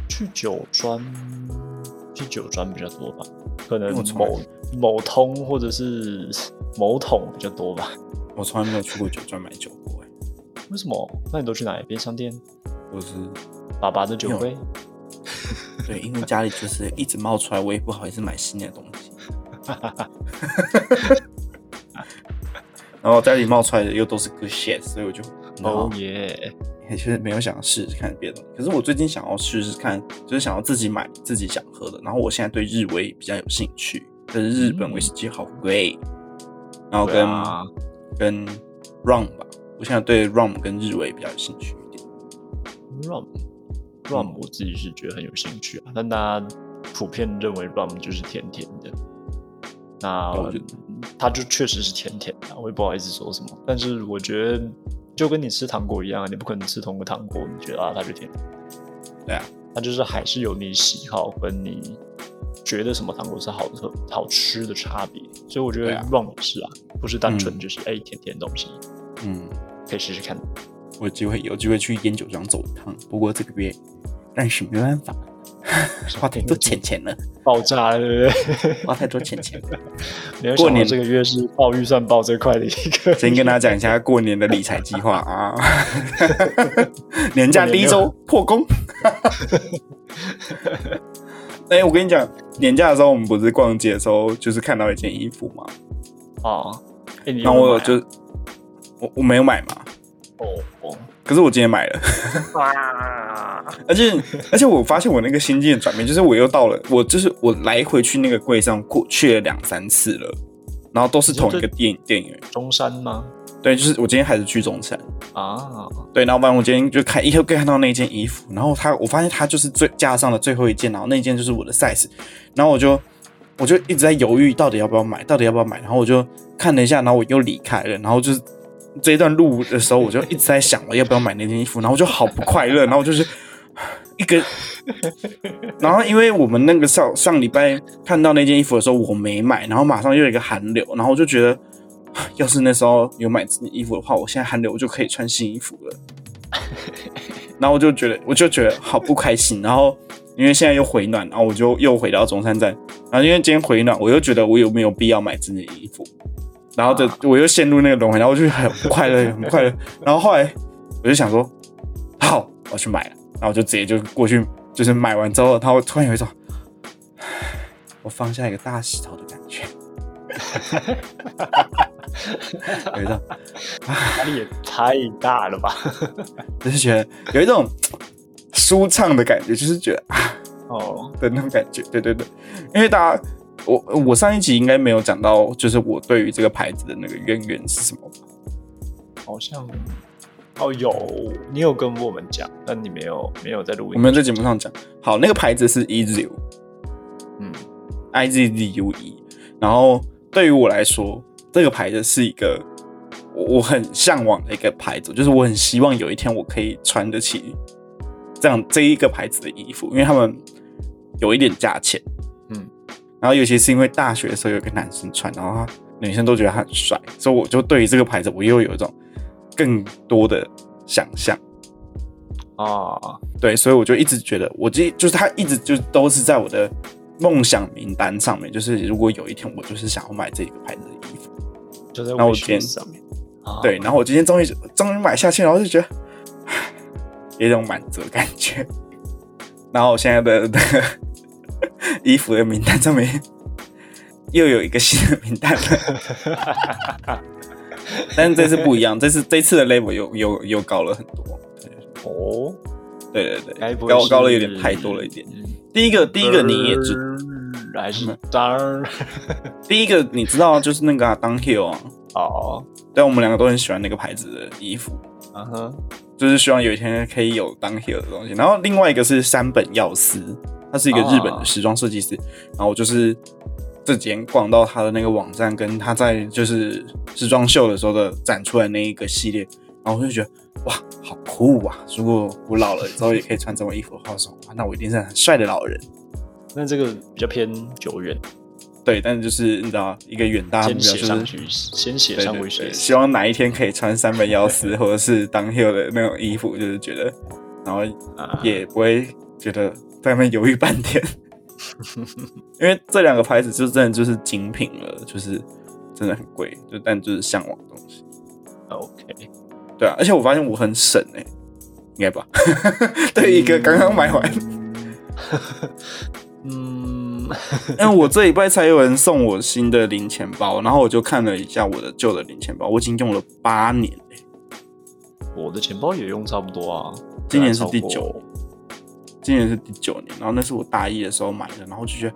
去酒庄，去酒庄比较多吧，可能某某通或者是某桶比较多吧。<laughs> 我从来没有去过酒庄买酒过、欸，为什么？那你都去哪里？便商店、我是爸爸的酒杯？<laughs> 对，因为家里就是一直冒出来，我也不好意思买新的东西。<laughs> 然后家里冒出来的又都是 good shit，所以我就哦哦，耶！也就是没有想要试试看别的。可是我最近想要试试看，就是想要自己买自己想喝的。然后我现在对日威比较有兴趣，可是日本威士忌好贵，然后跟、跟 rum 吧，我现在对 rum 跟日威比较有兴趣一点。rum rum 我自己是觉得很有兴趣啊，但大家普遍认为 rum 就是甜甜的，那我觉它就确实是甜甜的啊，我也不好意思说什么。但是我觉得就跟你吃糖果一样，你不可能吃同个糖果，你觉得啊它就甜。甜，对啊，它就是还是有你喜好跟你觉得什么糖果是好的好吃的差别。所以我觉得对啊。rum 也是啊，不是单纯嗯。就是哎、甜甜的东西，嗯，可以试试看。我有机会有机会去烟酒庄走一趟，不过这个月但是没办法，<laughs> 花太多钱钱了，爆炸了，对不对？<laughs> <laughs> 花太多钱钱了。没过年这个月是报预算报最快的一个。先跟大家讲一下过年的理财计划啊，年假第一周破功。哎、我跟你讲，年假的时候我们不是逛街的时候，就是看到一件衣服嘛，啊，哎、你有然后没有买啊我就我我没有买嘛，哦哦可是我今天买了，啊，而且而且我发现我那个心境的转变，就是我又到了，我就是我来回去那个柜上过去了两三次了，然后都是同一个电电影。院，中山吗？对，就是我今天还是去中山，啊，对，然后不然我今天就看一会看到那件衣服，然后他我发现他就是最架上的最后一件，然后那件就是我的 size，然后我就我就一直在犹豫到底要不要买，到底要不要买，然后我就看了一下，然后我又离开了，然后就是这一段路的时候，我就一直在想我要不要买那件衣服，然后我就好不快乐，<laughs> 然后我就是一个，然后因为我们那个上上礼拜看到那件衣服的时候，我没买，然后马上又有一个寒流，然后我就觉得，<sighs> 要是那时候有买这件衣服的话，我现在寒流我就可以穿新衣服了。<laughs> 然后我就觉得，我就觉得好不开心。然后因为现在又回暖，然后我就又回到中山站。然后因为今天回暖，我又觉得我有没有必要买这件衣服？然后这我又陷入那个轮回，然后我就很不快乐，<laughs> 很不快乐。然后后来我就想说，好，我去买了。然后我就直接就过去，就是买完之后，然后突然有一种，<sighs> 我放下一个大石头的感觉。<laughs> 有一种 <laughs> 压力也太大了吧？就是觉得有一种舒畅的感觉，就是觉得啊哦，的那种感觉。对对对，因为大家，我我上一集应该没有讲到，就是我对于这个牌子的那个渊源是什么吧？好像哦有，你有跟我们讲，但你没有没有在录音，我没有在节目上讲。好，那个牌子是 Ezu，嗯，I Z Z U E。然后对于我来说，这个牌子是一个我我很向往的一个牌子，就是我很希望有一天我可以穿得起这样这一个牌子的衣服，因为他们有一点价钱，嗯，然后尤其是因为大学的时候有个男生穿，然后他女生都觉得他很帅，所以我就对于这个牌子我又有一种更多的想象。啊，对，所以我就一直觉得，我这就是他一直就都是在我的梦想名单上面。就是如果有一天我就是想要买这个牌子的衣服，就在然后我天上面，啊对，然后我今天终于终于买下去，然后就觉得 <sighs> 有一种满足的感觉。<laughs> 然后我现在的那个 <laughs> <laughs> 衣服的名单上面又有一个新的名单了，<laughs> 但是这次不一样，这次这次的 level 又又又高了很多。哦，对对对高高了有点太多了一点。嗯第一个第一个你也知，呃还是第一个你知道就是那个、啊、Downhill 啊，哦，但我们两个都很喜欢那个牌子的衣服，嗯哼，就是希望有一天可以有 Downhill 的东西。然后另外一个是山本耀司，他是一个日本的时装设计师。然后我就是这几天逛到他的那个网站，跟他在就是时装秀的时候的展出来那一个系列，然后我就觉得哇，好酷啊！如果我老了之后也可以穿这种衣服的话，说哇那我一定是很帅的老人。<laughs> 那这个比较偏久远，对，但是就是你知道，一个远大的目标就是先写上去，希望哪一天可以穿三本幺四或者是当 hill 的那种衣服，就是觉得，然后 <laughs> 啊也不会觉得在那边犹豫半天，<laughs> 因为这两个牌子就真的就是精品了，就是真的很贵，就但就是向往的东西，OK，对啊，而且我发现我很省哎、应该吧？<laughs> 对一个刚刚买完，<laughs> 嗯，因为我这礼拜才有人送我新的零钱包，然后我就看了一下我的旧的零钱包，我已经用了八年嘞、我的钱包也用差不多啊，今年是第九，今年是第九年，然后那是我大一的时候买的，然后就觉得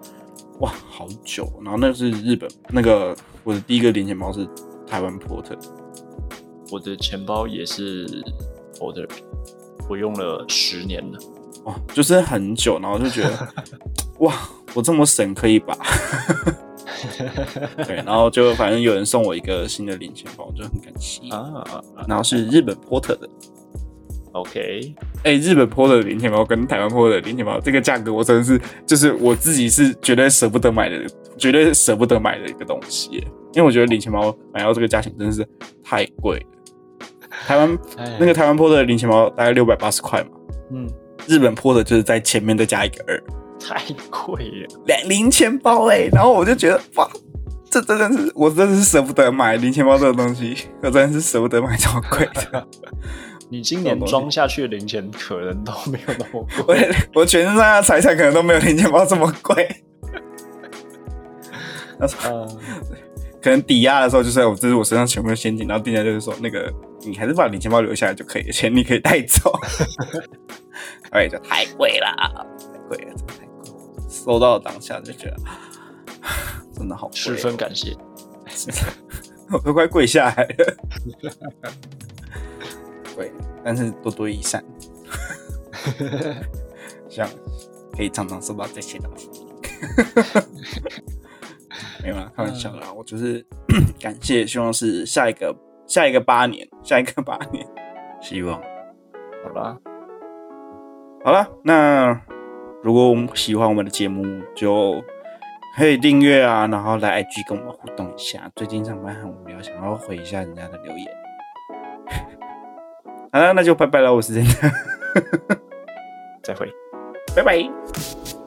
哇，好久。然后那是日本那个我的第一个零钱包是台湾 Porter，我的钱包也是 Porter，我用了十年了。哇，就是很久，然后就觉得哇，我这么省可以吧？<laughs> 对，然后就反正有人送我一个新的零钱包，我就很感激。啊然后是日本 Porter 的，，OK，哎、日本 Porter 的零钱包跟台湾 Porter 的零钱包，这个价格我真的是，就是我自己是绝对舍不得买的，绝对舍不得买的一个东西。因为我觉得零钱包买到这个价钱真的是太贵了。台湾哎那个台湾 Porter 的零钱包大概六百八十块嘛，嗯，日本 Porter 就是在前面再加一个二，太贵了，两零钱包哎、然后我就觉得哇，这真的是我真的是舍不得买零钱包这个东西，我真的是舍不得买这么贵的。<laughs> 你今年装下去的零钱可能都没有那么我贵。我全身上下财产可能都没有零钱包这么贵。<laughs> 嗯，可能抵押的时候就是我这是我身上全部的现金，然后店家就是说那个你还是把零钱包留下来就可以了，钱你可以带走。<laughs> 哎，这太贵了，太贵了，真的太贵了。收到当下就觉得 <sighs> 真的好贵十哦，分感谢。<laughs> 我都快跪下来了。但是多多益善，好 <laughs> 像可以常常收到这些东西。<laughs> 没有啦，开玩笑啦。我就是 <coughs> 感谢，希望是下一个、下一个八年、下一个八年。希望好啦，好啦。那如果我们喜欢我们的节目，就可以订阅啊，然后来 IG 跟我们互动一下。最近上班很无聊，想要回一下人家的留言。啊，那就拜拜了。我是这样，<laughs> 再会，拜拜。